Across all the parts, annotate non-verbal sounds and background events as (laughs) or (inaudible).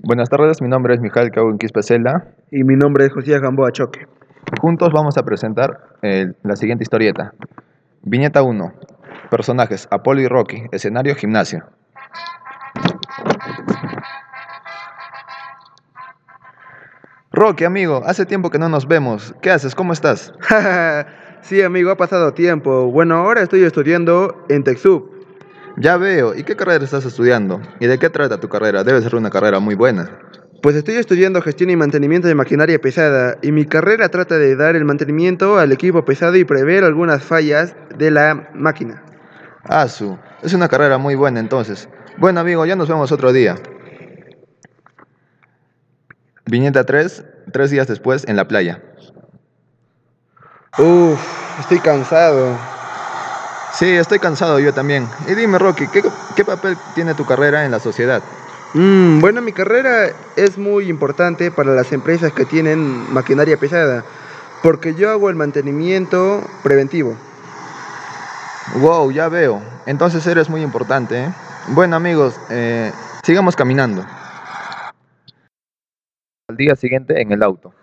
Buenas tardes, mi nombre es Mijael Cauguin Quispecela. Y mi nombre es José Gamboa Choque. Juntos vamos a presentar eh, la siguiente historieta. Viñeta 1. Personajes, Apolo y Rocky. Escenario, gimnasio. Rocky, amigo, hace tiempo que no nos vemos. ¿Qué haces? ¿Cómo estás? (laughs) sí, amigo, ha pasado tiempo. Bueno, ahora estoy estudiando en TechSoup. Ya veo. ¿Y qué carrera estás estudiando? ¿Y de qué trata tu carrera? Debe ser una carrera muy buena. Pues estoy estudiando gestión y mantenimiento de maquinaria pesada y mi carrera trata de dar el mantenimiento al equipo pesado y prever algunas fallas de la máquina. Ah, su. Es una carrera muy buena entonces. Bueno, amigo, ya nos vemos otro día. Viñeta 3, tres días después en la playa. Uf, estoy cansado. Sí, estoy cansado yo también. Y dime, Rocky, ¿qué, qué papel tiene tu carrera en la sociedad? Mm, bueno, mi carrera es muy importante para las empresas que tienen maquinaria pesada, porque yo hago el mantenimiento preventivo. Wow, ya veo. Entonces eres muy importante. ¿eh? Bueno, amigos, eh, sigamos caminando al día siguiente en el auto.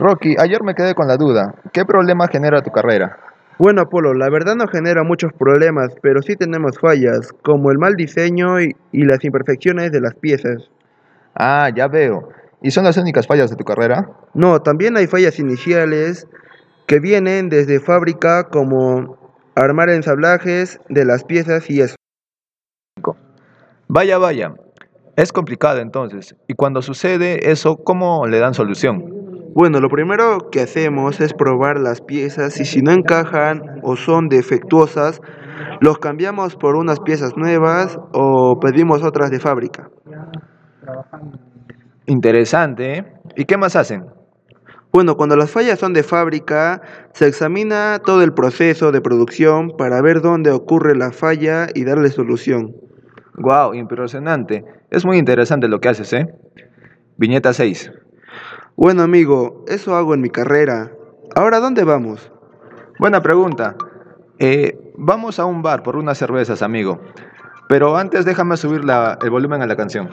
Rocky, ayer me quedé con la duda. ¿Qué problema genera tu carrera? Bueno, Apolo, la verdad no genera muchos problemas, pero sí tenemos fallas, como el mal diseño y, y las imperfecciones de las piezas. Ah, ya veo. ¿Y son las únicas fallas de tu carrera? No, también hay fallas iniciales que vienen desde fábrica, como armar ensamblajes de las piezas y eso. Vaya, vaya. Es complicado entonces. Y cuando sucede eso, ¿cómo le dan solución? Bueno, lo primero que hacemos es probar las piezas y si no encajan o son defectuosas, los cambiamos por unas piezas nuevas o pedimos otras de fábrica. Interesante. ¿eh? ¿Y qué más hacen? Bueno, cuando las fallas son de fábrica, se examina todo el proceso de producción para ver dónde ocurre la falla y darle solución. Wow, impresionante. Es muy interesante lo que haces, ¿eh? Viñeta 6. Bueno, amigo, eso hago en mi carrera. Ahora, ¿dónde vamos? Buena pregunta. Eh, vamos a un bar por unas cervezas, amigo. Pero antes déjame subir el volumen a la canción.